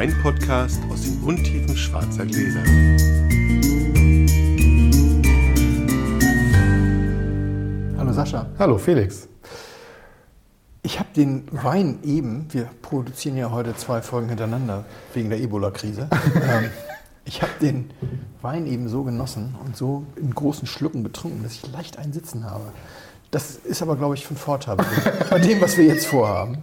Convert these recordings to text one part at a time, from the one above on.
Weinpodcast aus den Untiefen schwarzer Gläser. Hallo Sascha. Hallo Felix. Ich habe den Wein eben, wir produzieren ja heute zwei Folgen hintereinander wegen der Ebola-Krise. ähm, ich habe den Wein eben so genossen und so in großen Schlucken getrunken, dass ich leicht einen Sitzen habe. Das ist aber, glaube ich, von Vorteil bei dem, was wir jetzt vorhaben.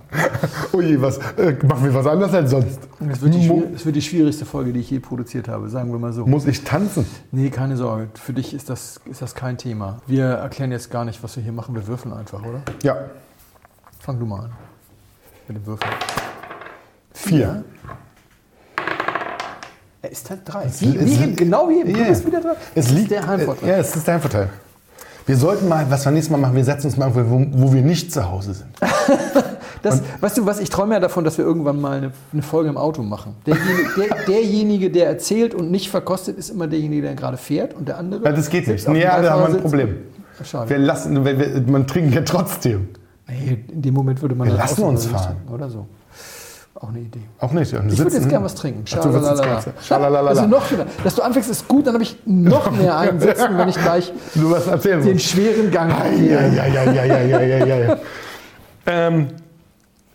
Ui, was, äh, machen wir was anderes als sonst? Es wird, wird die schwierigste Folge, die ich je produziert habe, sagen wir mal so. Muss ich tanzen? Nee, keine Sorge. Für dich ist das, ist das kein Thema. Wir erklären jetzt gar nicht, was wir hier machen. Wir würfeln einfach, oder? Ja, Fang du mal an. Mit dem Würfeln. vier. Er ist halt drei. Wie, wie genau. Du Ja. bist wieder dran. Es Das ist liegt, der Heimvorteil. Ja, es ist dein Vorteil. Wir sollten mal, was wir nächstes Mal machen, wir setzen uns mal irgendwo, wo, wo wir nicht zu Hause sind. Das, weißt du was, ich träume ja davon, dass wir irgendwann mal eine, eine Folge im Auto machen. Derjenige der, derjenige, der erzählt und nicht verkostet, ist immer derjenige, der gerade fährt und der andere. Ja, das geht nicht. dem Ja, da haben wir ein. Problem. Schade. Wir lassen, wir, wir, man trinkt ja trotzdem. Nee, in dem Moment würde man Wir lassen uns fahren. Oder so. Auch eine Idee. Auch nicht. Und Ich würde sitzen- jetzt gerne was trinken. Schalalala. Also noch schöner. Dass du anfängst, ist gut, dann habe ich noch mehr einsetzen, wenn ich gleich den musst. schweren Gang Ja, ja, ja, ja, ja, ja, ja, ja, ja. ähm,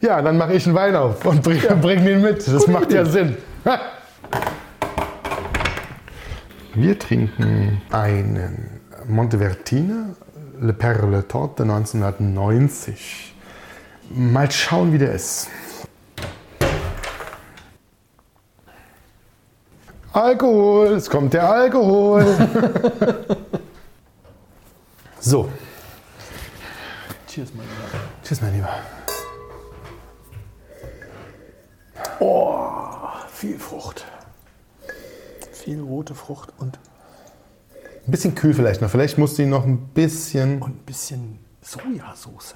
ja, dann mache ich einen Wein auf und bring, bring den mit. Das Gute macht ja Idee. Sinn. Ha! Wir trinken einen Montevertine Le Perle Torte 1990. Mal schauen, wie der ist. Alkohol, es kommt der Alkohol. so, Cheers, mein Lieber. tschüss, mein Lieber. Viel Frucht. Viel rote Frucht und, Ein bisschen kühl vielleicht noch. Vielleicht musst du ihn noch ein bisschen. und ein bisschen Sojasauce.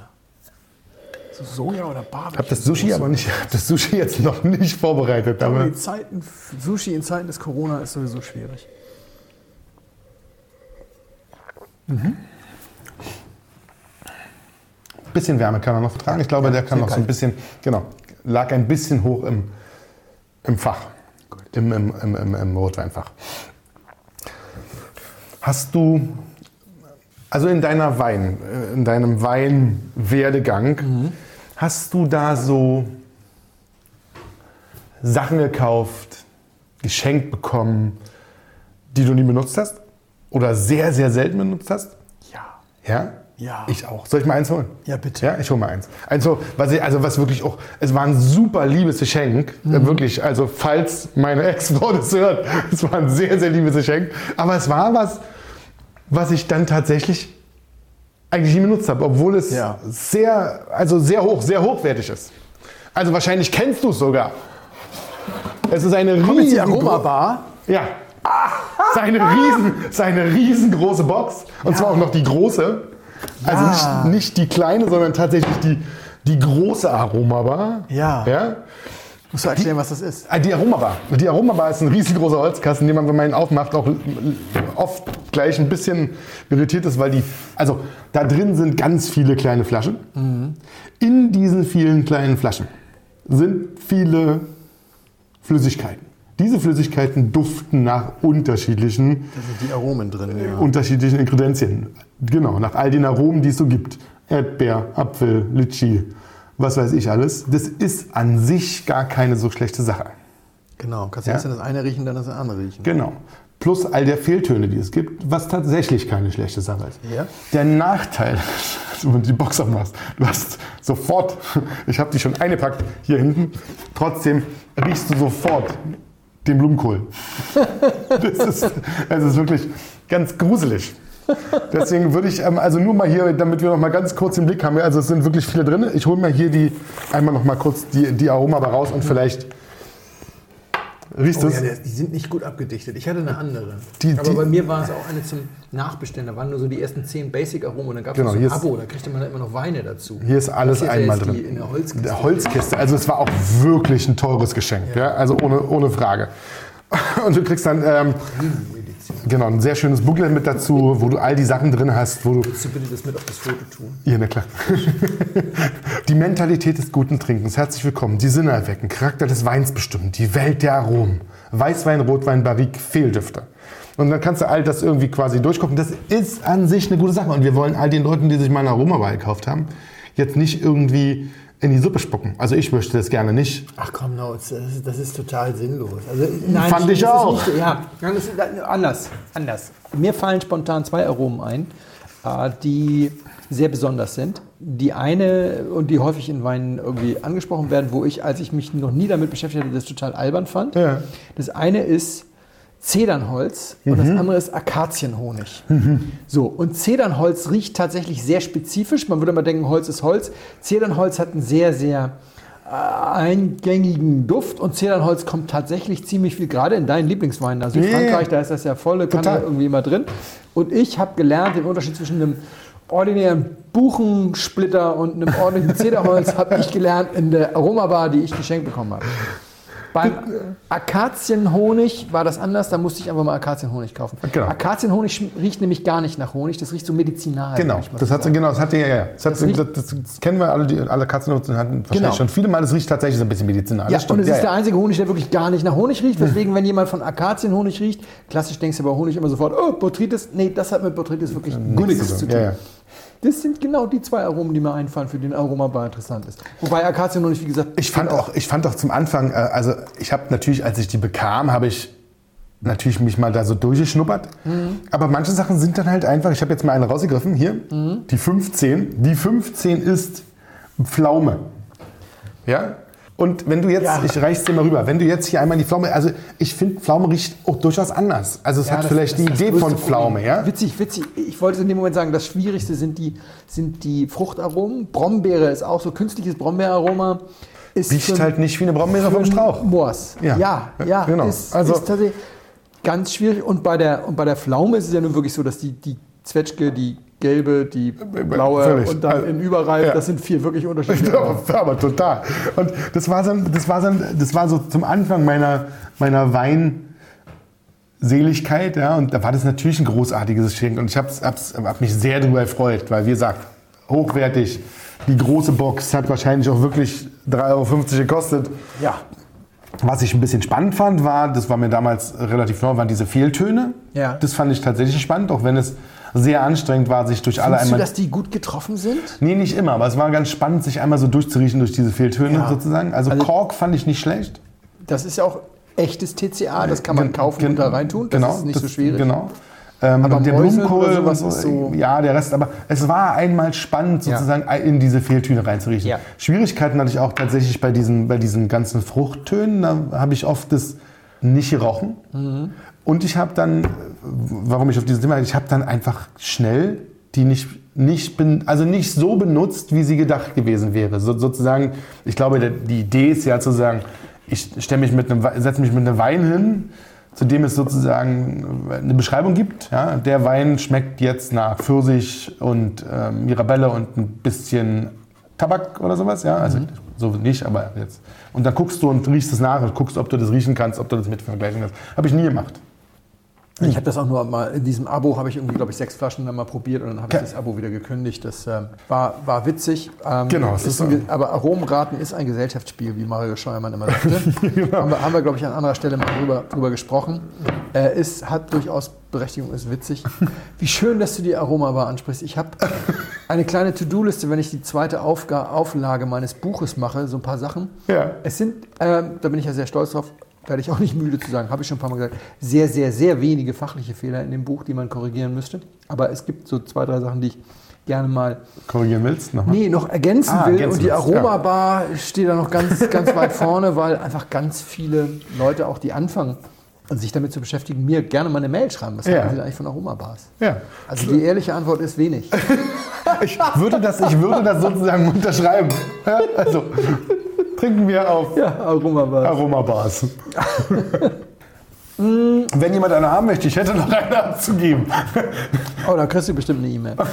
So Soja oder Barbecue. Ich habe das Sushi aber nicht, hab das Sushi jetzt noch nicht vorbereitet. Aber Aber die Zeiten, Sushi in Zeiten des Corona ist sowieso schwierig. ein bisschen Wärme kann er noch vertragen. Ich glaube, Ja, der kann noch so ein kalt. bisschen, genau, lag ein bisschen hoch im, im Fach. Im, im, im, im, Im Rotweinfach. Hast du, also in deiner Wein, in deinem Weinwerdegang, Mhm. Hast du da so Sachen gekauft, geschenkt bekommen, die du nie benutzt hast? Oder sehr, sehr selten benutzt hast? Ja. Ja? Ja. Ich auch. Soll ich mal eins holen? Ja, bitte. Ja, ich hole mal eins. Eins so, was ich, also was wirklich auch, es war ein super liebes Geschenk. Mhm. Äh, Wirklich, also falls meine Ex-Frau das hört, es war ein sehr, sehr liebes Geschenk. Aber es war was, was ich dann tatsächlich eigentlich nie benutzt habe, obwohl es Ja. sehr, also sehr hoch, sehr hochwertig ist. Also wahrscheinlich kennst du es sogar. Es ist eine riesige Aromabar. ja. Seine, riesen, seine riesengroße Box. Und zwar auch noch die große. Also Ja. nicht, nicht die kleine, sondern tatsächlich die, die große Aromabar. Ja. ja? Musst du erklären, was das ist? Ah, Die Aromabar. Die Aromabar ist ein riesengroßer Holzkasten, den man, wenn man ihn aufmacht, auch oft gleich ein bisschen irritiert ist, weil die, also da drin sind ganz viele kleine Flaschen. In diesen vielen kleinen Flaschen sind viele Flüssigkeiten. Diese Flüssigkeiten duften nach unterschiedlichen Da sind die Aromen drin. Ja. unterschiedlichen Ingredienzien. Genau, nach all den Aromen, die es so gibt. Erdbeer, Apfel, Litschi, was weiß ich alles. Das ist an sich gar keine so schlechte Sache. Genau. Kannst du Ja. erst das eine riechen, dann das andere riechen. Genau. Plus all der Fehltöne, die es gibt, was tatsächlich keine schlechte Sache ist. Ja. Der Nachteil, wenn du die Box aufmachst, du hast sofort, ich habe die schon eingepackt hier hinten, trotzdem riechst du sofort den Blumenkohl. Das ist, es ist wirklich ganz gruselig. Deswegen würde ich, ähm, also nur mal hier, damit wir noch mal ganz kurz den Blick haben, also es sind wirklich viele drin. Ich hole mal hier die, einmal noch mal kurz die, die Aroma raus und vielleicht riechst du Oh, es. ja, die sind nicht gut abgedichtet. Ich hatte eine andere. Die- Aber die- bei mir war es auch eine zum Nachbestellen. Da waren nur so die ersten zehn Basic-Aromen und dann gab es Genau, so ein Abo. Da kriegte man dann immer noch Weine dazu. Hier ist alles Hier ja einmal drin. In der Holzkiste. Der Holzkiste. Also es war auch wirklich ein teures Geschenk. Ja. Also ohne, ohne Frage. Und du kriegst dann, ähm. Genau, ein sehr schönes Booklet mit dazu, wo du all die Sachen drin hast, wo du. Willst du bitte das mit auf das Foto tun? Ja, na klar. die Mentalität des guten Trinkens. Herzlich willkommen. Die Sinne erwecken. Charakter des Weins bestimmen. Die Welt der Aromen. Weißwein, Rotwein, Barrique, Fehldüfte. Und dann kannst du all das irgendwie quasi durchgucken. Das ist an sich eine gute Sache. Und wir wollen all den Leuten, die sich mal eine Aromawahl gekauft haben, jetzt nicht irgendwie in die Suppe spucken. Also ich möchte das gerne nicht. Ach komm, no, das, ist, das ist total sinnlos. Also, nein, Fand ich auch. Nicht, ja, ist anders, anders. Mir fallen spontan zwei Aromen ein, äh, die sehr besonders sind. Die eine und die häufig in Weinen irgendwie angesprochen werden, wo ich, als ich mich noch nie damit beschäftigt hatte, das total albern fand. Ja. Das eine ist Zedernholz und das andere ist Akazienhonig. So, und Zedernholz riecht tatsächlich sehr spezifisch. Man würde mal denken, Holz ist Holz. Zedernholz hat einen sehr, sehr äh, eingängigen Duft und Zedernholz kommt tatsächlich ziemlich viel, gerade in deinen Lieblingsweinen. Also ja. Frankreich, da ist das ja volle Kanne Total. irgendwie immer drin. Und ich habe gelernt, den Unterschied zwischen einem ordinären Buchensplitter und einem ordentlichen Zederholz habe ich gelernt in der Aromabar, die ich geschenkt bekommen habe. Beim Akazienhonig war das anders, da musste ich einfach mal Akazienhonig kaufen. Genau. Akazienhonig riecht nämlich gar nicht nach Honig, das riecht so medizinal. Genau, mal das hat, genau, das hat ja, ja. Das, hat, Das das, kennen wir alle, die, alle Katzennutzen hatten wahrscheinlich Genau. schon viele Mal. Das riecht tatsächlich so ein bisschen medizinal. Ja, und es ja, ist der ja. einzige Honig, der wirklich gar nicht nach Honig riecht. Weswegen, wenn jemand von Akazienhonig riecht, klassisch denkst du bei Honig immer sofort, oh, Botrytis. Nee, das hat mit Botrytis wirklich gar nichts zu tun. Ja. Das sind genau die zwei Aromen, die mir einfallen, für den Aromabar interessant ist. Wobei Akazienhonig, wie gesagt, Ich fand auch, ich fand auch zum Anfang, äh, also ich habe natürlich, als ich die bekam, habe ich natürlich mich mal da so durchgeschnuppert. Mhm. Aber manche Sachen sind dann halt einfach, ich habe jetzt mal eine rausgegriffen, hier, Mhm. die 15. Die 15 ist Pflaume. Ja? Und wenn du jetzt, Ja. ich reich's dir mal rüber, wenn du jetzt hier einmal die Pflaume, also ich finde, Pflaume riecht auch durchaus anders. Also es Ja, hat das- vielleicht das ist das Idee von Pflaume, Problem. ja? Witzig, witzig. Ich wollte in dem Moment sagen, das Schwierigste sind die, sind die Fruchtaromen. Brombeere ist auch so künstliches Brombeeraroma. Ist Riecht halt nicht wie eine Brombeere vom Strauch. Moors. Ja. Ja, ja, ja Genau. Ist, Also- ist tatsächlich ganz schwierig. Und bei, der, und bei der Pflaume ist es ja nun wirklich so, dass die, die Zwetschge, die gelbe, die blaue Völlig. und dann Also, in Überreif, ja. das sind vier wirklich unterschiedliche. aber, aber total. Und das war, so, das, war so, das war so zum Anfang meiner, meiner Weinseligkeit. Ja, und da war das natürlich ein großartiges Geschenk. Und ich habe hab mich sehr darüber gefreut, weil, wie gesagt, hochwertig. Die große Box hat wahrscheinlich auch wirklich 3,50 Euro gekostet. Ja. Was ich ein bisschen spannend fand, war, das war mir damals relativ neu, waren diese Fehltöne. Ja. Das fand ich tatsächlich spannend, auch wenn es sehr anstrengend war, sich durch alle Findest du, einmal. dass die gut getroffen sind? Nee, nicht immer, aber es war ganz spannend, sich einmal so durchzuriechen durch diese Fehltöne Ja. sozusagen. Also, Also- Kork fand ich nicht schlecht. Das ist ja auch echtes TCA, das kann man kaufen gen- und da reintun. Das genau, ist nicht das- so schwierig. Genau. Ähm, Aber und der Mäuseln Blumenkohl, oder sowas und ist so- ja, der Rest, aber es war einmal spannend, Ja. sozusagen in diese Fehltöne reinzuriechen. Ja. Schwierigkeiten hatte ich auch tatsächlich bei diesen, bei diesen ganzen Fruchttönen, da habe ich oft das nicht gerochen. Mhm. Und ich habe dann, äh, warum ich auf dieses Thema, ich habe dann einfach schnell die nicht, nicht, ben, also nicht so benutzt, wie sie gedacht gewesen wäre. So, sozusagen, ich glaube, die Idee ist ja zu sagen, ich stelle mich mit einem, We- setze mich mit einem Wein hin, zu dem es sozusagen eine Beschreibung gibt. Ja, der Wein schmeckt jetzt nach Pfirsich und ähm, Mirabelle und ein bisschen Tabak oder sowas. Ja, also so nicht, aber jetzt. Und dann guckst du und riechst es nach und guckst, ob du das riechen kannst, ob du das mit vergleichen kannst. Habe ich nie gemacht. Ich habe das auch nur mal in diesem Abo habe ich irgendwie glaube ich sechs Flaschen dann mal probiert und dann habe ich das Abo wieder gekündigt. Das ähm, war, war witzig. Ähm, Genau, es ist ein, aber Aromenraten ist ein Gesellschaftsspiel, wie Mario Scheuermann immer sagte. Genau. haben, wir, haben wir glaube ich an anderer Stelle mal drüber, drüber gesprochen. Äh, ist hat durchaus Berechtigung, ist witzig. Wie schön, dass du die Aromabar ansprichst. Ich habe eine kleine To-Do-Liste, wenn ich die zweite Aufga Auflage meines Buches mache, so ein paar Sachen. Ja. Es sind, ähm, da bin ich ja sehr stolz drauf, werde ich auch nicht müde zu sagen, habe ich schon ein paar Mal gesagt, sehr, sehr, sehr wenige fachliche Fehler in dem Buch, die man korrigieren müsste. Aber es gibt so zwei, drei Sachen, die ich gerne mal Korrigieren willst? Nochmal? nee, noch ergänzen Ah, will. ergänzen und die willst, ja. Aromabar steht da noch ganz, ganz weit vorne, weil einfach ganz viele Leute, auch die anfangen, sich damit zu beschäftigen, mir gerne mal eine Mail schreiben. Was Ja. halten Sie eigentlich von Aromabars? Ja. Also die ehrliche Antwort ist wenig. Ich würde das, ich würde das sozusagen unterschreiben. Ja, also trinken wir auf ja, Aromabars. Aromabars. Wenn jemand eine haben möchte, ich hätte noch eine abzugeben. Oh, da kriegst du bestimmt eine E-Mail.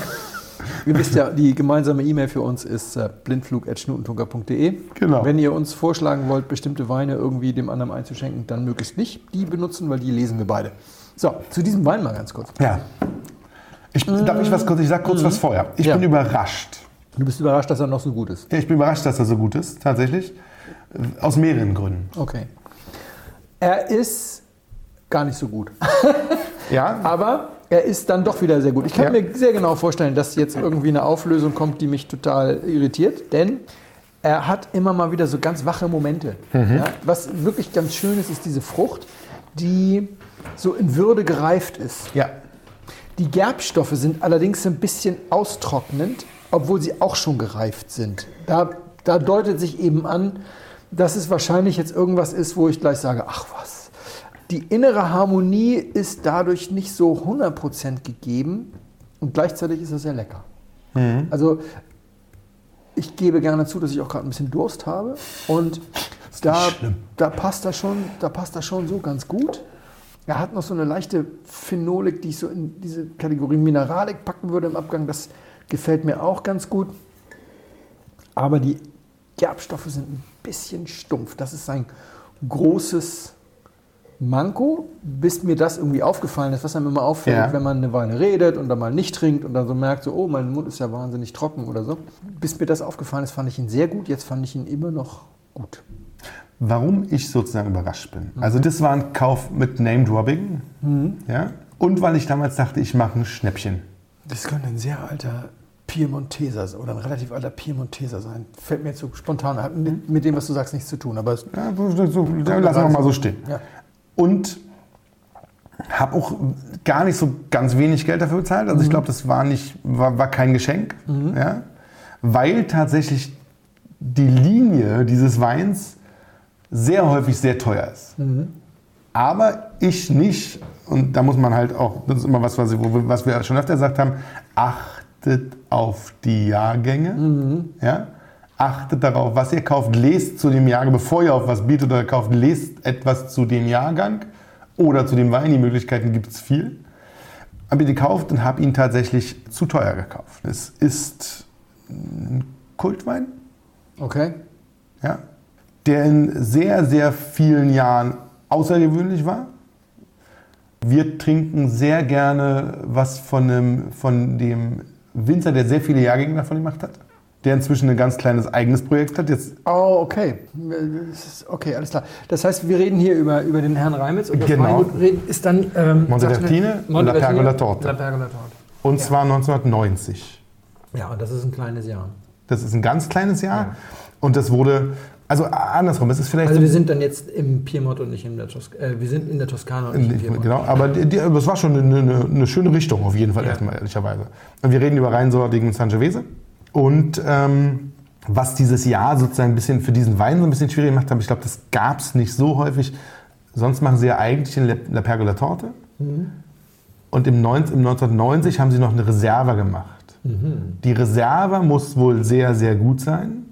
Ihr wisst ja, die gemeinsame E-Mail für uns ist äh, blindflug.schnutentunker.de. Genau. Wenn ihr uns vorschlagen wollt, bestimmte Weine irgendwie dem anderen einzuschenken, dann möglichst nicht die benutzen, weil die lesen wir beide. So, zu diesem Wein mal ganz kurz. Ja. Ich, Darf ich was kurz? Ich sag kurz was vorher. Ich Ja. bin überrascht. Du bist überrascht, dass er noch so gut ist. Ja, ich bin überrascht, dass er so gut ist, tatsächlich. Aus mehreren Gründen. Okay. Er ist gar nicht so gut. Ja, Aber er ist dann doch wieder sehr gut. Ich kann Ja. mir sehr genau vorstellen, dass jetzt irgendwie eine Auflösung kommt, die mich total irritiert. Denn er hat immer mal wieder so ganz wache Momente. Ja, was wirklich ganz schön ist, ist diese Frucht, die so in Würde gereift ist. ja. Die Gerbstoffe sind allerdings ein bisschen austrocknend, obwohl sie auch schon gereift sind. Da, da deutet sich eben an, dass es wahrscheinlich jetzt irgendwas ist, wo ich gleich sage, ach was. Die innere Harmonie ist dadurch nicht so 100% gegeben und gleichzeitig ist es sehr lecker. Also ich gebe gerne zu, dass ich auch gerade ein bisschen Durst habe und da, da, passt das schon, da passt das schon so ganz gut. Er hat noch so eine leichte Phenolik, die ich so in diese Kategorie Mineralik packen würde im Abgang. Das gefällt mir auch ganz gut. Aber die Gerbstoffe sind ein bisschen stumpf. Das ist ein großes Manko, bis mir das irgendwie aufgefallen ist, was einem immer auffällt, Ja. wenn man eine Weile redet und dann mal nicht trinkt und dann so merkt, so, oh, mein Mund ist ja wahnsinnig trocken oder so. Bis mir das aufgefallen ist, fand ich ihn sehr gut. Jetzt fand ich ihn immer noch gut. Warum ich sozusagen überrascht bin. Also das war ein Kauf mit Name-Dropping. Ja? Und weil ich damals dachte, ich mache ein Schnäppchen. Das könnte ein sehr alter Piemonteser oder ein relativ alter Piemonteser sein. Fällt mir jetzt so spontan, hat mit, mit dem, was du sagst, nichts zu tun. Aber es, Ja, so, so, lassen wir mal so stehen. Ja. Und habe auch gar nicht so ganz wenig Geld dafür bezahlt. Also ich glaube, das war, nicht, war, war kein Geschenk. Ja? Weil tatsächlich die Linie dieses Weins sehr häufig sehr teuer ist. Aber ich nicht, und da muss man halt auch, das ist immer was, was, wir- was wir schon öfter gesagt haben, achtet auf die Jahrgänge. Ja? Achtet darauf, was ihr kauft, lest zu dem Jahrgang, bevor ihr auf was bietet oder kauft, lest etwas zu dem Jahrgang oder zu dem Wein. Die Möglichkeiten gibt es viel. Habe ihn gekauft und habe ihn tatsächlich zu teuer gekauft. Es ist ein Kultwein, Okay. ja, der in sehr, sehr vielen Jahren außergewöhnlich war. Wir trinken sehr gerne was von dem, von dem Winzer, der sehr viele Jahrgänge davon gemacht hat. Der inzwischen ein ganz kleines eigenes Projekt hat. Jetzt, Oh, okay. Okay, alles klar. Das heißt, wir reden hier über, über den Herrn Reimitz und das Genau. Weingut ist dann... Ähm, Montevertine, La Pergola Torte. La Pergola Torte. und zwar 1990. Ja, und das ist ein kleines Jahr. Das ist ein ganz kleines Jahr. Und das wurde, also andersrum, es ist vielleicht Also so- wir sind dann jetzt im Piemont und nicht in der Toskana. Äh, wir sind in der Toskana und nicht im Piemont. genau, aber die, die, aber es war schon eine, eine, eine schöne Richtung auf jeden Fall Ja. erstmal, ehrlicherweise. Und wir reden über reinsortigen Sangiovese. Und ähm, was dieses Jahr sozusagen ein bisschen für diesen Wein so ein bisschen schwierig gemacht hat, ich glaube, das gab es nicht so häufig. Sonst machen sie ja eigentlich in La- La Pergola Torte. Und im, 19, im 1990 haben sie noch eine Reserva gemacht. Die Reserva muss wohl sehr, sehr gut sein.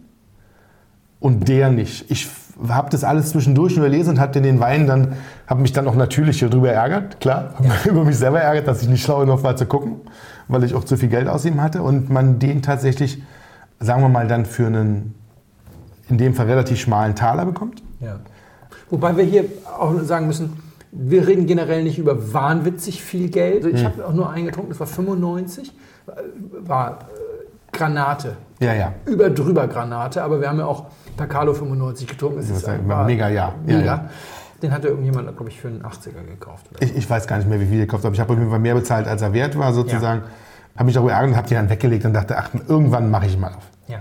Und der nicht. Ich habe das alles zwischendurch überlesen und habe den Wein dann, habe mich dann auch natürlich darüber ärgert, klar, habe mich über mich selber ärgert, dass ich nicht schlau genug war zu gucken, weil ich auch zu viel Geld ausgeben hatte und man den tatsächlich, sagen wir mal, dann für einen, in dem Fall relativ schmalen Taler bekommt. Ja. Wobei wir hier auch sagen müssen, wir reden generell nicht über wahnwitzig viel Geld. Also ich habe auch nur einen getrunken, das war 95, äh, war äh, Granate. Ja, ja. Über drüber Granate, aber wir haben ja auch Pacalo 95 getrunken. Es Das ist ein- mega. Ja, Mega. ja. Den hatte irgendjemand, glaube ich, für einen 80er gekauft. Oder? Ich, ich weiß gar nicht mehr, wie viel ihr gekauft habt. Ich habe auf jeden Fall mehr bezahlt, als er wert war, sozusagen. Habe mich darüber ärgert und habe die dann weggelegt und dachte, ach, irgendwann mache ich ihn mal auf. Ja.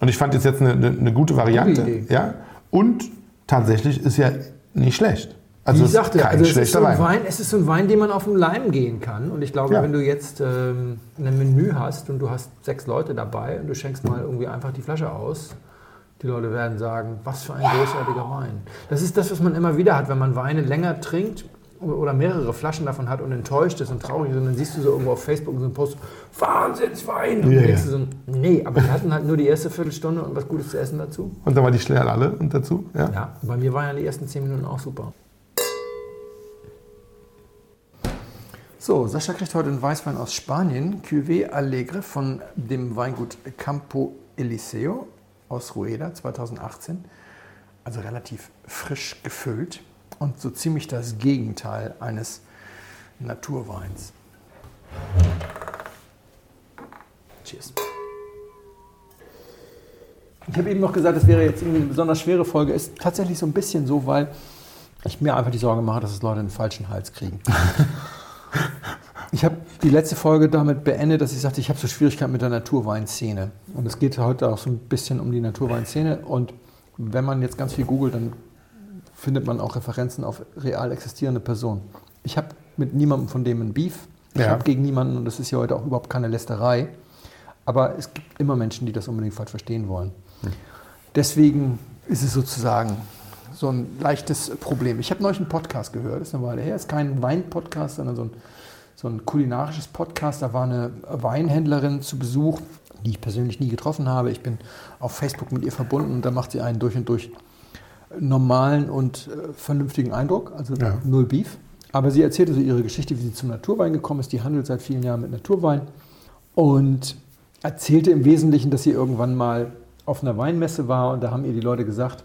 Und ich fand jetzt jetzt eine, eine, eine gute Variante. Gute ja. Und tatsächlich ist ja nicht schlecht. Also Wie ich sagte, kein also es ist, so ein Wein. Wein, es ist so ein Wein, den man auf den Leim gehen kann. Und ich glaube, Ja. wenn du jetzt ähm, ein Menü hast und du hast sechs Leute dabei und du schenkst mal irgendwie einfach die Flasche aus, die Leute werden sagen, was für ein großartiger Wein. Das ist das, was man immer wieder hat, wenn man Weine länger trinkt oder mehrere Flaschen davon hat und enttäuscht ist und traurig ist und dann siehst du so irgendwo auf Facebook so einen Post, Wahnsinnswein! Und dann denkst du so, nee, aber wir hatten halt nur die erste Viertelstunde und was Gutes zu essen dazu. Und dann war die schnell alle und dazu. Ja. Ja, bei mir waren ja die ersten zehn Minuten auch super. So, Sascha kriegt heute einen Weißwein aus Spanien, Cuvée Alegre von dem Weingut Campo Eliseo aus Rueda 2018. Also relativ frisch gefüllt und so ziemlich das Gegenteil eines Naturweins. Cheers. Ich habe eben noch gesagt, das wäre jetzt eine besonders schwere Folge. Ist tatsächlich so ein bisschen so, weil ich mir einfach die Sorge mache, dass es Leute den falschen Hals kriegen. Ich habe die letzte Folge damit beendet, dass ich sagte, ich habe so Schwierigkeiten mit der Naturweinszene. Und es geht heute auch so ein bisschen um die Naturweinszene. Und wenn man jetzt ganz viel googelt, dann findet man auch Referenzen auf real existierende Personen. Ich habe mit niemandem von dem ein Beef. Ich Ja. habe gegen niemanden, und das ist ja heute auch überhaupt keine Lästerei. Aber es gibt immer Menschen, die das unbedingt falsch verstehen wollen. Deswegen ist es sozusagen so ein leichtes Problem. Ich habe neulich einen Podcast gehört, das ist eine Weile her, ist kein Wein-Podcast, sondern so ein, so ein kulinarisches Podcast. Da war eine Weinhändlerin zu Besuch, die ich persönlich nie getroffen habe. Ich bin auf Facebook mit ihr verbunden und da macht sie einen durch und durch normalen und äh, vernünftigen Eindruck, also Ja. null Beef. Aber sie erzählte so ihre Geschichte, wie sie zum Naturwein gekommen ist. Die handelt seit vielen Jahren mit Naturwein und erzählte im Wesentlichen, dass sie irgendwann mal auf einer Weinmesse war und da haben ihr die Leute gesagt,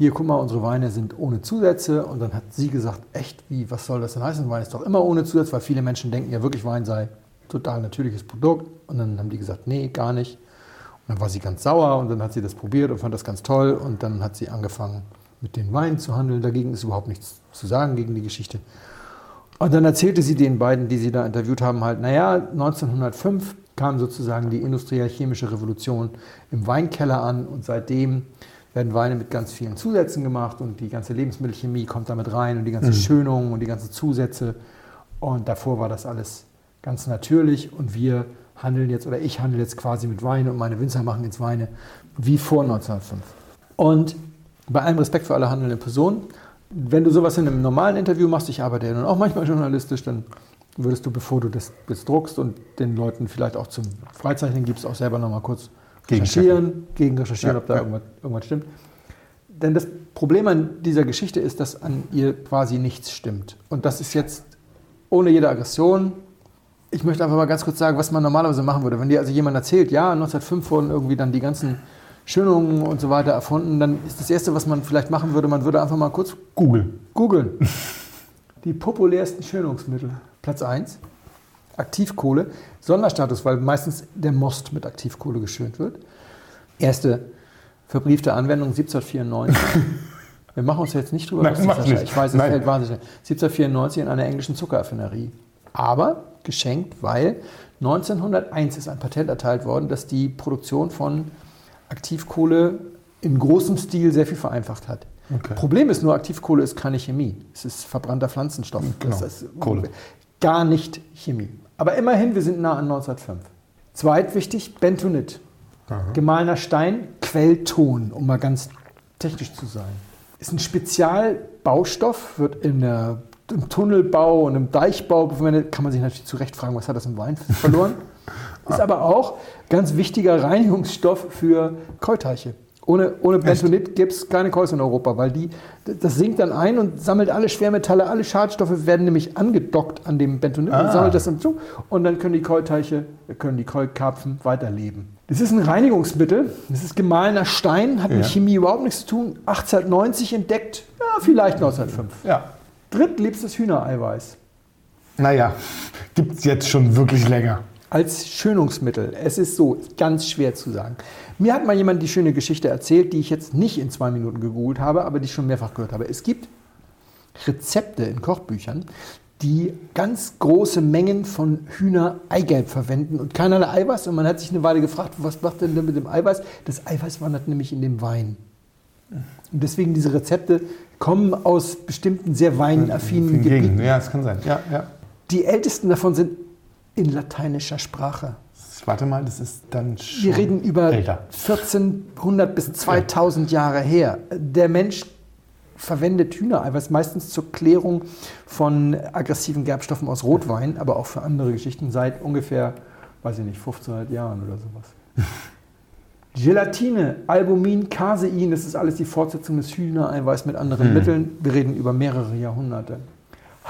hier, guck mal, unsere Weine sind ohne Zusätze. Und dann hat sie gesagt, echt, wie, was soll das denn heißen? Wein ist doch immer ohne Zusatz, weil viele Menschen denken ja wirklich, Wein sei total natürliches Produkt. Und dann haben die gesagt, nee, gar nicht. Und dann war sie ganz sauer und dann hat sie das probiert und fand das ganz toll. Und dann hat sie angefangen, mit den Weinen zu handeln. Dagegen ist überhaupt nichts zu sagen gegen die Geschichte. Und dann erzählte sie den beiden, die sie da interviewt haben, halt, naja, 1905 kam sozusagen die industriell-chemische Revolution im Weinkeller an und seitdem werden Weine mit ganz vielen Zusätzen gemacht und die ganze Lebensmittelchemie kommt damit rein und die ganze Schönung und die ganzen Zusätze. Und davor war das alles ganz natürlich und wir handeln jetzt, oder ich handle jetzt quasi mit Wein und meine Winzer machen jetzt Weine wie vor 1905. Und bei allem Respekt für alle handelnden Personen, wenn du sowas in einem normalen Interview machst, ich arbeite ja nun auch manchmal journalistisch, dann würdest du, bevor du das jetzt druckst und den Leuten vielleicht auch zum Freizeichnen gibst, auch selber nochmal kurz recherchieren, gegen recherchieren, Ja, ob da ja. irgendwas, irgendwas stimmt. Denn das Problem an dieser Geschichte ist, dass an ihr quasi nichts stimmt. Und das ist jetzt ohne jede Aggression. Ich möchte einfach mal ganz kurz sagen, was man normalerweise machen würde. Wenn dir also jemand erzählt, ja, 1905 wurden irgendwie dann die ganzen Schönungen und so weiter erfunden, dann ist das Erste, was man vielleicht machen würde, man würde einfach mal kurz Google. googeln. Die populärsten Schönungsmittel. Platz 1, Aktivkohle. Sonderstatus, weil meistens der Most mit Aktivkohle geschönt wird. Erste verbriefte Anwendung 1794. Wir machen uns jetzt nicht drüber Nein, lustig, nicht. Ich weiß, es Nein. fällt wahnsinnig schnell. 1794 in einer englischen Zuckeraffinerie. Aber geschenkt, weil 1901 ist ein Patent erteilt worden, das die Produktion von Aktivkohle in großem Stil sehr viel vereinfacht hat. Okay. Problem ist nur, Aktivkohle ist keine Chemie. Es ist verbrannter Pflanzenstoff. Genau, Das ist Kohle. Gar nicht Chemie. Aber immerhin, wir sind nah an 1905. Zweitwichtig, Bentonit. Gemahlener Stein, Quellton, um mal ganz technisch zu sein. Ist ein Spezialbaustoff, wird in der, im Tunnelbau und im Deichbau verwendet. Kann man sich natürlich zu Recht fragen, was hat das im Wein verloren? Ist aber auch ganz wichtiger Reinigungsstoff für Keuteiche. Ohne, ohne Bentonit gibt es keine Käuse in Europa, weil die, das sinkt dann ein und sammelt alle Schwermetalle, alle Schadstoffe werden nämlich angedockt an dem Bentonit und Ah. sammelt das dann zu und dann können die Keuteiche, können die Keukarpfen weiterleben. Das ist ein Reinigungsmittel, das ist gemahlener Stein, hat mit Ja. Chemie überhaupt nichts zu tun. 1890 entdeckt, ja, vielleicht 1905. Ja. Drittliebstes Hühnereiweiß. Naja, gibt es jetzt schon wirklich länger. als Schönungsmittel. Es ist so, ganz schwer zu sagen. Mir hat mal jemand die schöne Geschichte erzählt, die ich jetzt nicht in zwei Minuten gegoogelt habe, aber die ich schon mehrfach gehört habe. Es gibt Rezepte in Kochbüchern, die ganz große Mengen von Hühnereigelb verwenden und keinerlei Eiweiß. Und man hat sich eine Weile gefragt, was macht denn mit dem Eiweiß? Das Eiweiß wandert nämlich in den Wein. Und deswegen diese Rezepte kommen aus bestimmten sehr weinaffinen Gebieten. Gegend. Ja, das kann sein. Ja, ja. Die ältesten davon sind in lateinischer Sprache. Warte mal, das ist dann schon Wir reden über älter. 1400 bis 2000 Jahre her. Der Mensch verwendet Hühnereiweiß meistens zur Klärung von aggressiven Gerbstoffen aus Rotwein, aber auch für andere Geschichten seit ungefähr, weiß ich nicht, 1500 Jahren oder sowas. Gelatine, Albumin, Casein, das ist alles die Fortsetzung des Hühnereiweiß mit anderen Mitteln. Wir reden über mehrere Jahrhunderte.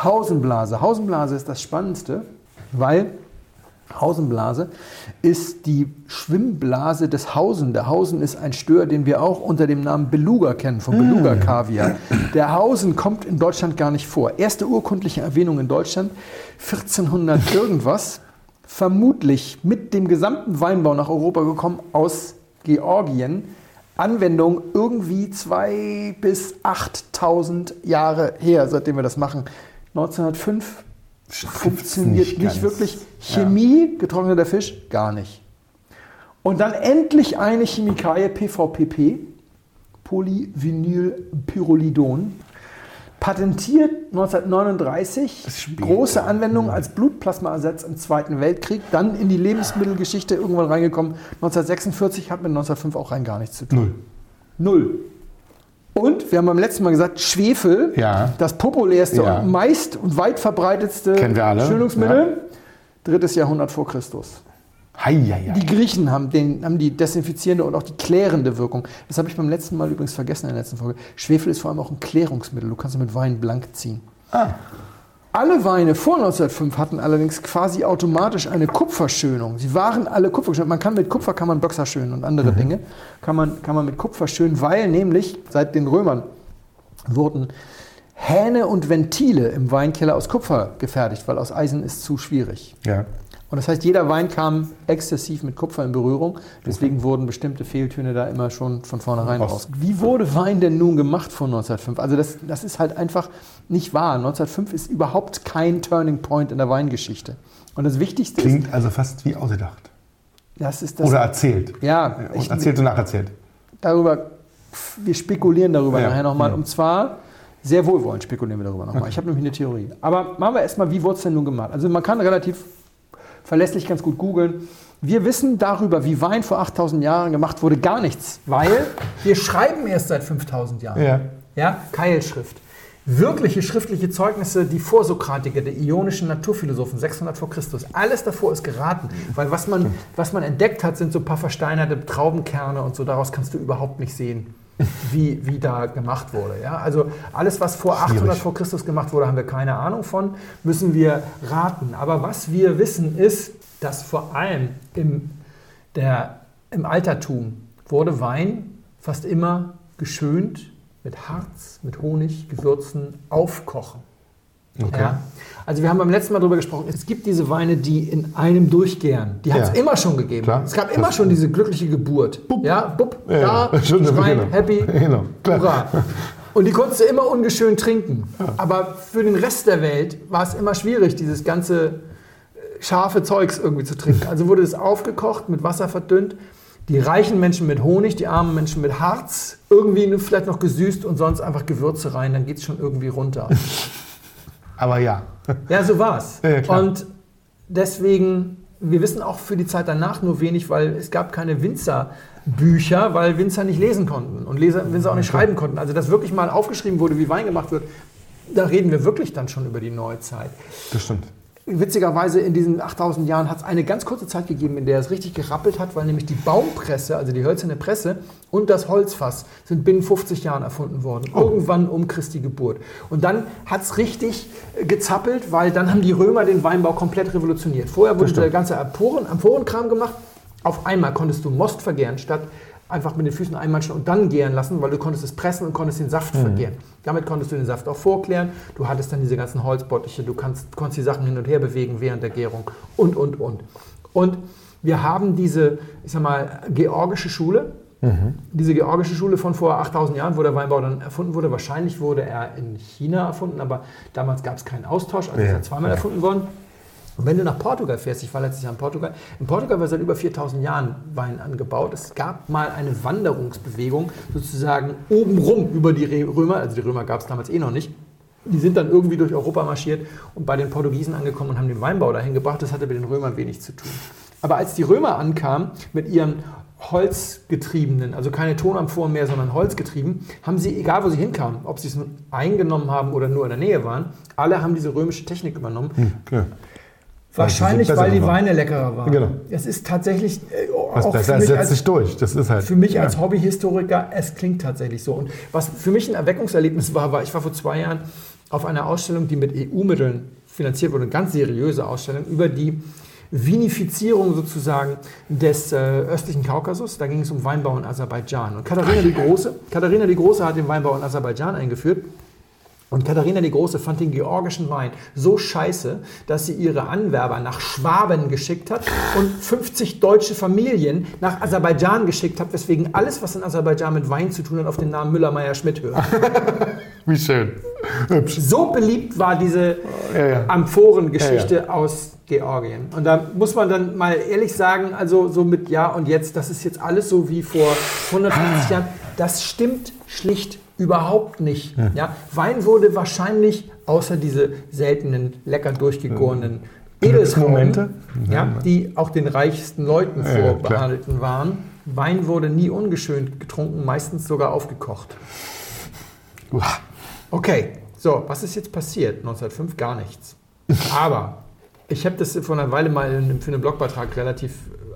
Hausenblase. Hausenblase ist das Spannendste, weil Hausenblase ist die Schwimmblase des Hausen. Der Hausen ist ein Stör, den wir auch unter dem Namen Beluga kennen, vom Beluga-Kaviar. Der Hausen kommt in Deutschland gar nicht vor. Erste urkundliche Erwähnung in Deutschland 1400 irgendwas, vermutlich mit dem gesamten Weinbau nach Europa gekommen aus Georgien. Anwendung irgendwie 2.000 bis 8.000 Jahre her, seitdem wir das machen. 1905 funktioniert nicht nicht, wirklich. Chemie, getrockneter Fisch, gar nicht. Und dann endlich eine Chemikalie, PVPP, Polyvinylpyrrolidon, patentiert 1939, spät. große Anwendung als Blutplasmaersatz im Zweiten Weltkrieg, dann in die Lebensmittelgeschichte irgendwann reingekommen. 1946 hat mit 1905 auch rein gar nichts zu tun. Null. Null. Und wir haben beim letzten Mal gesagt, Schwefel, Ja. das populärste Ja. und meist und weit verbreitetste. Schönungsmittel, drittes Jahrhundert vor Christus. Heieiei. Die Griechen haben, den, haben die desinfizierende und auch die klärende Wirkung. Das habe ich beim letzten Mal übrigens vergessen in der letzten Folge. Schwefel ist vor allem auch ein Klärungsmittel. Du kannst mit Wein blank ziehen. Ah. Alle Weine vor 1905 hatten allerdings quasi automatisch eine Kupferschönung. Sie waren alle Kupferschön. Man kann mit Kupfer kann man Böxer schönen und andere Dinge kann man, kann man mit Kupfer schönen, weil nämlich seit den Römern wurden Hähne und Ventile im Weinkeller aus Kupfer gefertigt, weil aus Eisen ist zu schwierig. Ja. Und das heißt, jeder Wein kam exzessiv mit Kupfer in Berührung. Deswegen wurden bestimmte Fehltöne da immer schon von vornherein Aus- raus. Wie wurde Wein denn nun gemacht vor 1905? Also das, das ist halt einfach nicht wahr. 1905 ist überhaupt kein Turning Point in der Weingeschichte. Und das Wichtigste ist, Klingt also fast wie ausgedacht. das ist das. Oder erzählt. ja, Und ich, erzählt und nacherzählt. darüber, wir spekulieren darüber Ja, nachher nochmal. ja. Und zwar sehr wohlwollend spekulieren wir darüber nochmal. Ich habe nämlich eine Theorie. Aber machen wir erstmal, wie wurde es denn nun gemacht? Also man kann relativ verlässlich ganz gut googeln. Wir wissen darüber, wie Wein vor 8000 Jahren gemacht wurde, gar nichts. Weil wir schreiben erst seit 5000 Jahren. Ja. Ja, Keilschrift. Wirkliche schriftliche Zeugnisse, die Vorsokratiker der ionischen Naturphilosophen 600 vor Christus. Alles davor ist geraten, weil was man, was man entdeckt hat, sind so ein paar versteinerte Traubenkerne und so. Daraus kannst du überhaupt nicht sehen, wie, wie da gemacht wurde. Ja? Also alles, was vor 800 Schwierig. vor Christus gemacht wurde, haben wir keine Ahnung von, müssen wir raten. Aber was wir wissen ist, dass vor allem im, der, im Altertum wurde Wein fast immer geschönt mit Harz, mit Honig, Gewürzen, aufkochen. Okay. Ja? Also wir haben beim letzten Mal darüber gesprochen, es gibt diese Weine, die in einem durchgären. Die hat es Ja. immer schon gegeben. Klar. Es gab immer Das- schon diese glückliche Geburt. Ja, bupp, Ja, da, Schwein, genau. happy, Genau, hurra. Und die konntest du immer ungeschön trinken. Aber für den Rest der Welt war es immer schwierig, dieses ganze äh, scharfe Zeugs irgendwie zu trinken. Also wurde es aufgekocht, mit Wasser verdünnt. Die reichen Menschen mit Honig, die armen Menschen mit Harz, irgendwie vielleicht noch gesüßt und sonst einfach Gewürze rein, dann geht es schon irgendwie runter. Aber ja. Ja, so war's. Ja, ja, und deswegen, wir wissen auch für die Zeit danach nur wenig, weil es gab keine Winzerbücher, weil Winzer nicht lesen konnten und Leser, Winzer auch nicht schreiben konnten. Also, dass wirklich mal aufgeschrieben wurde, wie Wein gemacht wird, da reden wir wirklich dann schon über die Neuzeit. Das stimmt. Witzigerweise in diesen 8000 Jahren hat es eine ganz kurze Zeit gegeben, in der es richtig gerappelt hat, weil nämlich die Baumpresse, also die hölzerne Presse und das Holzfass sind binnen 50 Jahren erfunden worden. Irgendwann um Christi Geburt. Und dann hat es richtig äh, gezappelt, weil dann haben die Römer den Weinbau komplett revolutioniert. Vorher wurde der ganze Amphoren, Amphorenkram gemacht. Auf einmal konntest du Most vergären, statt einfach mit den Füßen einmatschen und dann gären lassen, weil du konntest es pressen und konntest den Saft vergären. Damit konntest du den Saft auch vorklären. Du hattest dann diese ganzen Holzbottiche, du kannst, konntest die Sachen hin und her bewegen während der Gärung und, und, und. Und wir haben diese, ich sag mal, georgische Schule. Diese georgische Schule von vor 8000 Jahren, wo der Weinbau dann erfunden wurde. Wahrscheinlich wurde er in China erfunden, aber damals gab es keinen Austausch, also ist Ja, er zweimal ja. erfunden worden. Und wenn du nach Portugal fährst, ich war letztes Jahr in Portugal, in Portugal war seit über 4000 Jahren Wein angebaut. Es gab mal eine Wanderungsbewegung sozusagen obenrum über die Römer, also die Römer gab es damals eh noch nicht. Die sind dann irgendwie durch Europa marschiert und bei den Portugiesen angekommen und haben den Weinbau dahin gebracht. Das hatte mit den Römern wenig zu tun. Aber als die Römer ankamen mit ihren Holzgetriebenen, also keine Tonamphoren mehr, sondern Holzgetrieben, haben sie, egal wo sie hinkamen, ob sie es nun eingenommen haben oder nur in der Nähe waren, alle haben diese römische Technik übernommen. Okay. Wahrscheinlich, Weil die Weine leckerer waren. Genau. Es ist tatsächlich äh, Was auch besser für ist, mich, setzt als, sich durch. Das ist halt. für mich als ja. Hobbyhistoriker, es klingt tatsächlich so. Und was für mich ein Erweckungserlebnis war, war, ich war vor zwei Jahren auf einer Ausstellung, die mit EU-Mitteln finanziert wurde, eine ganz seriöse Ausstellung über die Vinifizierung sozusagen des äh, östlichen Kaukasus. Da ging es um Weinbau in Aserbaidschan. Und Katharina die Große, Katharina die Große hat den Weinbau in Aserbaidschan eingeführt. Und Katharina die Große fand den georgischen Wein so scheiße, dass sie ihre Anwerber nach Schwaben geschickt hat und 50 deutsche Familien nach Aserbaidschan geschickt hat, weswegen alles, was in Aserbaidschan mit Wein zu tun hat, auf den Namen Müller-Meyer-Schmidt hört. Wie schön. Hübsch. So beliebt war diese Ja, ja. Amphorengeschichte Ja, aus Georgien. Und da muss man dann mal ehrlich sagen, also so mit Ja und Jetzt, das ist jetzt alles so wie vor 150 Jahren. Das stimmt schlicht überhaupt nicht. Ja. Wein wurde wahrscheinlich, außer diese seltenen, lecker durchgegorenen Glücksmomente. Edeltrauben, ja, die auch den reichsten Leuten Ja, ja, vorbehalten waren. Wein wurde nie ungeschönt getrunken, meistens sogar aufgekocht. Okay, so, was ist jetzt passiert? 1905 gar nichts. Aber ich habe das vor einer Weile mal in- für einen Blogbeitrag relativ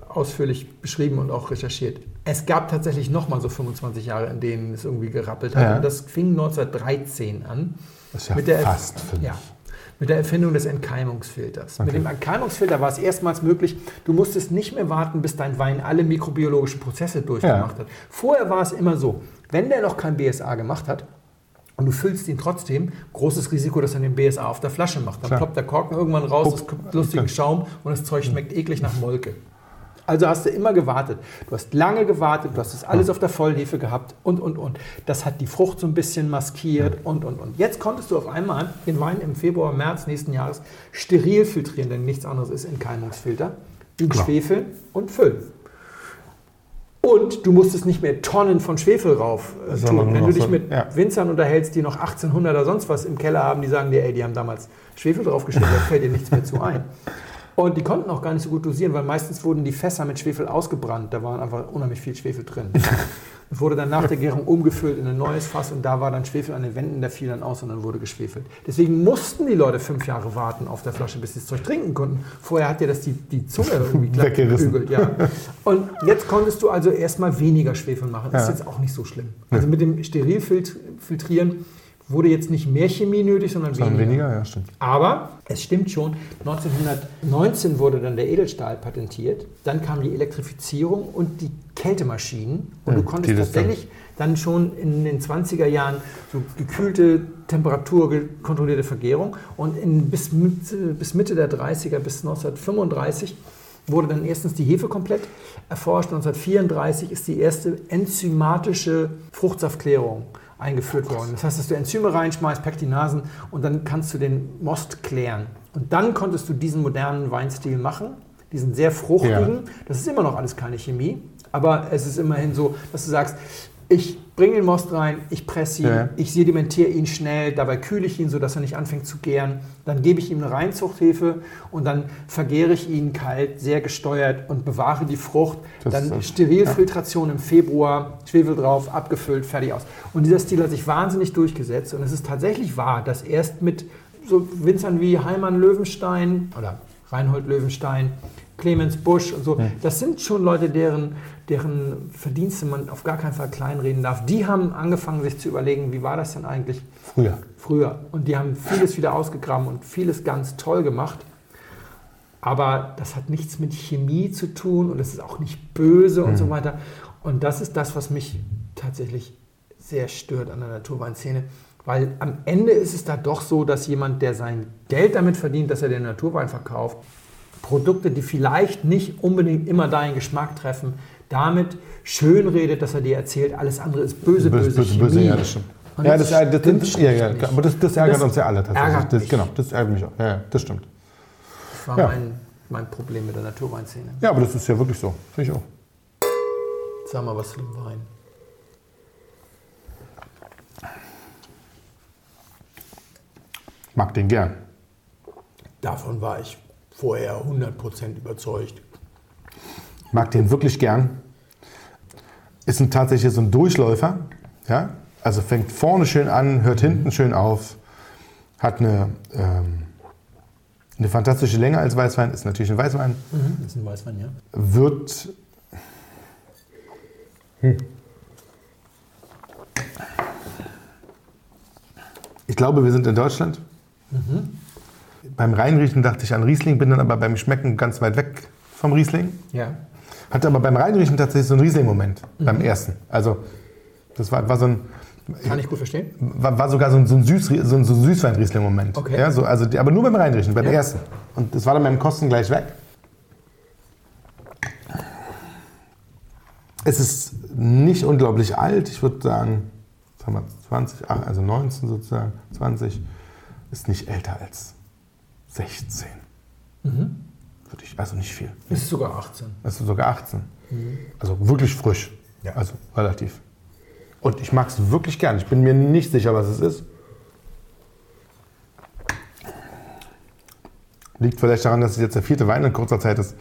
ausführlich beschrieben und auch recherchiert. Es gab tatsächlich nochmal so 25 Jahre, in denen es irgendwie gerappelt hat. Ja. Und das fing 1913 an. Das ist ja mit der, fast fünf. ja, mit der Erfindung des Entkeimungsfilters. Mit dem Entkeimungsfilter war es erstmals möglich, du musstest nicht mehr warten, bis dein Wein alle mikrobiologischen Prozesse durchgemacht Ja. hat. Vorher war es immer so, wenn der noch kein BSA gemacht hat, und du füllst ihn trotzdem, großes Risiko, dass er den BSA auf der Flasche macht. Dann Klar. ploppt der Korken irgendwann raus, es kommt lustigen Okay. Schaum und das Zeug schmeckt eklig nach Molke. Also hast du immer gewartet. Du hast lange gewartet, du hast das alles auf der Vollhefe gehabt und, und, und. Das hat die Frucht so ein bisschen maskiert und, und, und. Jetzt konntest du auf einmal den Wein im Februar, März nächsten Jahres steril filtrieren, denn nichts anderes ist Entkeimungsfilter, ihn schwefeln und füllen. Und du musstest nicht mehr Tonnen von Schwefel rauf äh, tun. Wenn du dich mit ja. Winzern unterhältst, die noch 1800 oder sonst was im Keller haben, die sagen dir, ey, die haben damals Schwefel draufgestellt, da fällt dir nichts mehr zu ein. Und die konnten auch gar nicht so gut dosieren, weil meistens wurden die Fässer mit Schwefel ausgebrannt. Da war einfach unheimlich viel Schwefel drin. Es wurde dann nach der Gärung umgefüllt in ein neues Fass und da war dann Schwefel an den Wänden, der fiel dann aus und dann wurde geschwefelt. Deswegen mussten die Leute fünf Jahre warten auf der Flasche, bis sie das Zeug trinken konnten. Vorher hat dir das die, die Zunge irgendwie glatt gebügelt, ja. Und jetzt konntest du also erstmal weniger Schwefel machen. Ist Ja. jetzt auch nicht so schlimm. Also mit dem Sterilfiltrieren wurde jetzt nicht mehr Chemie nötig, sondern Dann weniger. weniger, ja, stimmt. Aber es stimmt schon, 1919 wurde dann der Edelstahl patentiert, dann kam die Elektrifizierung und die Kältemaschinen und Ja, du konntest tatsächlich dann schon in den 20er Jahren so gekühlte, temperaturkontrollierte Vergärung und in, bis, Mitte, bis Mitte der 30er, bis 1935 wurde dann erstens die Hefe komplett erforscht. 1934 ist die erste enzymatische Fruchtsaftklärung eingeführt worden. Das heißt, dass du Enzyme reinschmeißt, Pektinasen und dann kannst du den Most klären. Und dann konntest du diesen modernen Weinstil machen, diesen sehr fruchtigen. Ja. Das ist immer noch alles keine Chemie, aber es ist immerhin so, dass du sagst, ich bringe den Most rein, ich presse ihn, Ja. ich sedimentiere ihn schnell, dabei kühle ich ihn, sodass er nicht anfängt zu gären. Dann gebe ich ihm eine Reinzuchthefe und dann vergäre ich ihn kalt, sehr gesteuert und bewahre die Frucht. Das dann Sterilfiltration im Februar, Schwefel drauf, abgefüllt, fertig aus. Und dieser Stil hat sich wahnsinnig durchgesetzt und es ist tatsächlich wahr, dass erst mit so Winzern wie Heimann Löwenstein oder Reinhold Löwenstein, Clemens Busch und so, das sind schon Leute, deren, deren Verdienste man auf gar keinen Fall kleinreden darf. Die haben angefangen, sich zu überlegen, wie war das denn eigentlich Früher. früher? Und die haben vieles wieder ausgegraben und vieles ganz toll gemacht. Aber das hat nichts mit Chemie zu tun und es ist auch nicht böse und so weiter. Und das ist das, was mich tatsächlich sehr stört an der Naturweinszene. Weil am Ende ist es da doch so, dass jemand, der sein Geld damit verdient, dass er den Naturwein verkauft, Produkte, die vielleicht nicht unbedingt immer deinen Geschmack treffen, damit schönredet, dass er dir erzählt, alles andere ist böse, böse, Böse, böse, Chemie. böse, ja, das stimmt. Und Ja, das, das das, stimmt das, ja, ja, aber das, das ärgert Das uns ja alle tatsächlich. ärgert mich. genau, das ärgert mich auch. Ja, ja, das stimmt. Das war Ja. mein, mein Problem mit der Naturweinszene. Ja, aber das ist ja wirklich so. Finde ich auch. Sag mal was zu dem Wein. Mag den gern. Davon war ich vorher 100% überzeugt. Mag den wirklich gern. Ist ein, tatsächlich so ein Durchläufer. Ja? Also fängt vorne schön an, hört hinten schön auf. Hat eine, ähm, eine fantastische Länge als Weißwein. Ist natürlich ein Weißwein. Das ist ein Weißwein, ja. Wird. Hm. Ich glaube, wir sind in Deutschland. Beim Reinriechen dachte ich an Riesling, bin dann aber beim Schmecken ganz weit weg vom Riesling. Ja. Hatte aber beim Reinriechen tatsächlich so einen Riesling-Moment beim ersten. Also das war, war so ein, Kann ich gut verstehen. war, war sogar so ein, so ein, Süß, so ein, so ein Süßwein-Riesling-Moment. Okay. Ja, so, also, aber nur beim Reinriechen, beim Ja. ersten. Und das war dann beim Kosten gleich weg. Es ist nicht unglaublich alt. Ich würde sagen, sagen wir 20, ach, also 19 sozusagen, 20, ist nicht älter als 16. Mhm. Würde ich, also nicht viel. Ist sogar 18. Das ist sogar 18. Also wirklich frisch. Ja. Also relativ. Und ich mag es wirklich gern. Ich bin mir nicht sicher, was es ist. Liegt vielleicht daran, dass es jetzt der vierte Wein in kurzer Zeit ist.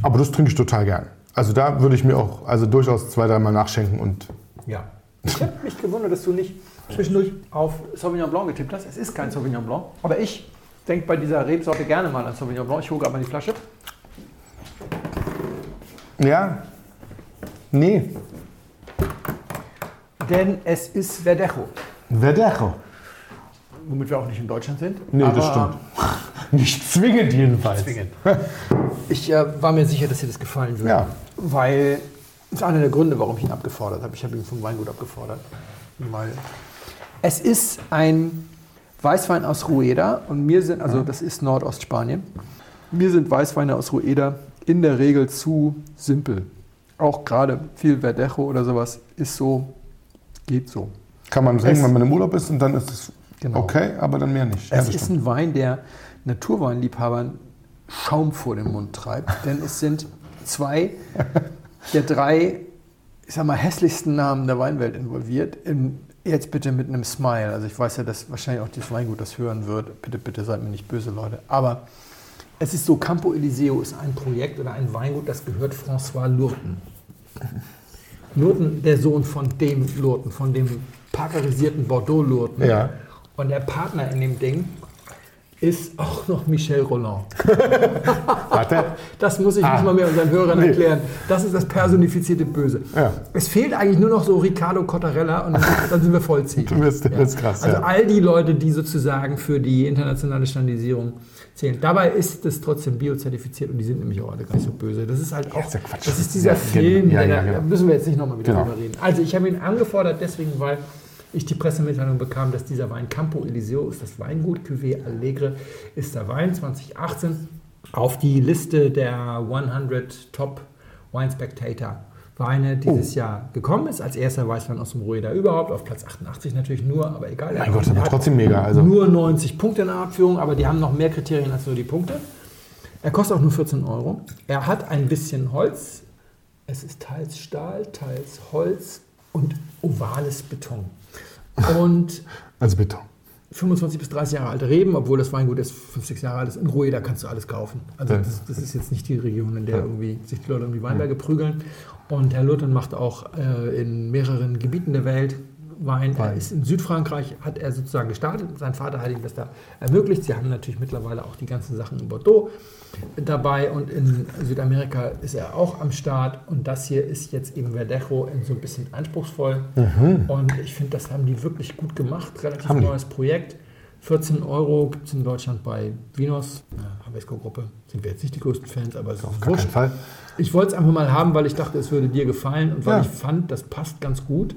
Aber das trinke ich total gern. Also da würde ich mir auch also durchaus zwei, dreimal nachschenken und Ja. Ich habe mich gewundert, dass du nicht zwischendurch auf Sauvignon Blanc getippt hast. Es ist kein Sauvignon Blanc. Aber ich denke bei dieser Rebsorte gerne mal an Sauvignon Blanc. Ich hole gerade mal die Flasche. ja, nee, Denn es ist Verdejo. Verdejo. Womit wir auch nicht in Deutschland sind. Nee, das stimmt. Nicht zwingend jedenfalls. Zwingend. Ich äh, war mir sicher, dass dir das gefallen würde. Ja. Weil das ist einer der Gründe, warum ich ihn abgefordert habe. Ich habe ihn vom Weingut abgefordert. Weil es ist ein Weißwein aus Rueda und mir sind, also das ist Nordostspanien, mir sind Weißweine aus Rueda in der Regel zu simpel. Auch gerade viel Verdejo oder sowas ist so, geht so. Kann man trinken, wenn man im Urlaub ist und dann ist es Genau. okay, aber dann mehr nicht. Ja, Es das ist ein Wein, der Naturweinliebhabern Schaum vor den Mund treibt, denn es sind zwei der drei, ich sag mal, hässlichsten Namen der Weinwelt involviert. In, jetzt bitte mit einem Smile. Also ich weiß ja, dass wahrscheinlich auch das Weingut das hören wird. Bitte, bitte seid mir nicht böse, Leute. Aber es ist so, Campo Eliseo ist ein Projekt oder ein Weingut, das gehört François Lurten. Lurten, der Sohn von dem Lurten, von dem parkerisierten Bordeaux-Lurten. Ja. Und der Partner in dem Ding ist auch noch Michel Roland. Warte. Das muss ich Ah. nicht mal mehr unseren Hörern Nee. erklären. Das ist das personifizierte Böse. Ja. Es fehlt eigentlich nur noch so Riccardo Cottarella und dann, sind wir vollziehen. Du bist- du bist krass, Also ja. all die Leute, die sozusagen für die internationale Standardisierung zählen. Dabei ist es trotzdem biozertifiziert und die sind nämlich auch alle gar nicht so böse. Das ist halt auch, ist ja Quatsch. das ist dieser Ja, Film, ja, ja, da, genau. da müssen wir jetzt nicht nochmal wieder Genau. drüber reden. Also ich habe ihn angefordert deswegen, weil ich die Pressemitteilung bekam, dass dieser Wein Campo Eliseo ist das Weingut Cuvée Allegre ist der Wein 2018 auf die Liste der 100 Top Wine Spectator Weine dieses Jahr gekommen ist. Als erster Weißwein aus dem Rueda überhaupt, auf Platz 88 natürlich nur, aber egal. Mein Gott, Er aber trotzdem mega. Also, Nur 90 Punkte in der Abführung, aber die haben noch mehr Kriterien als nur die Punkte. Er kostet auch nur 14 Euro. Er hat ein bisschen Holz. Es ist teils Stahl, teils Holz und ovales Beton. Und also Beton. 25 bis 30 Jahre alte Reben, obwohl das Weingut erst 5, 6 Jahre alt ist. In Rueda kannst du alles kaufen. Also das, das ist jetzt nicht die Region, in der irgendwie sich die Leute um die Weinberge prügeln. Und Herr Lutten macht auch äh, in mehreren Gebieten der Welt Wein. Er Wein. ist in Südfrankreich, hat er sozusagen gestartet. Sein Vater hat ihm das da ermöglicht. Sie haben natürlich mittlerweile auch die ganzen Sachen in Bordeaux dabei und in Südamerika ist er auch am Start. Und das hier ist jetzt eben Verdejo in so ein bisschen anspruchsvoll. Und ich finde, das haben die wirklich gut gemacht. Relativ Haben die. neues Projekt. 14 Euro gibt es in Deutschland bei Vinos, Havesco-Gruppe. Sind wir jetzt nicht die größten Fans, aber es ist Auf gar wurscht. keinen Fall. Ich wollte es einfach mal haben, weil ich dachte, es würde dir gefallen und weil Ja. ich fand, das passt ganz gut.